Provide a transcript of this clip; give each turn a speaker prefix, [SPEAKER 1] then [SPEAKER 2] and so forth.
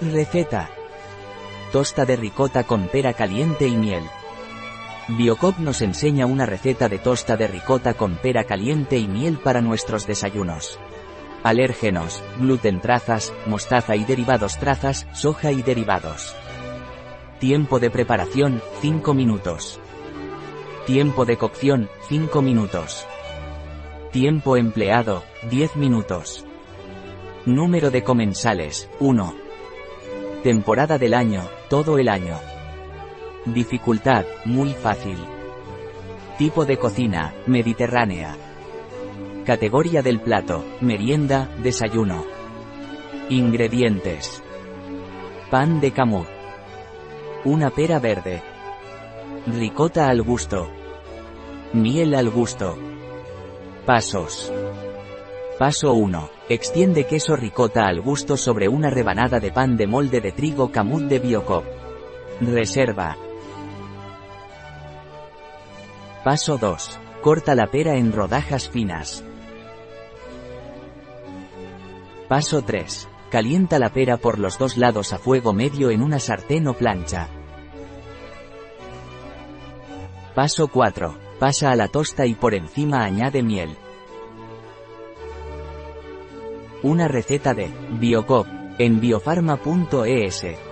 [SPEAKER 1] Receta. Tosta de ricota con pera caliente y miel. Biocop nos enseña una receta de tosta de ricota con pera caliente y miel para nuestros desayunos. Alérgenos, gluten trazas, mostaza y derivados trazas, soja y derivados. Tiempo de preparación, 5 minutos. Tiempo de cocción, 5 minutos. Tiempo empleado, 10 minutos. Número de comensales, 1. Temporada del año, todo el año. Dificultad, muy fácil. Tipo de cocina, mediterránea. Categoría del plato, merienda, desayuno. Ingredientes. Pan de camut. Una pera verde. Ricota al gusto. Miel al gusto. Pasos. Paso 1. Extiende queso ricota al gusto sobre una rebanada de pan de molde de trigo camut de Biocop. Reserva. Paso 2. Corta la pera en rodajas finas. Paso 3. Calienta la pera por los dos lados a fuego medio en una sartén o plancha. Paso 4. Pasa a la tosta y por encima añade miel. Una receta de Biocop en biofarma.es.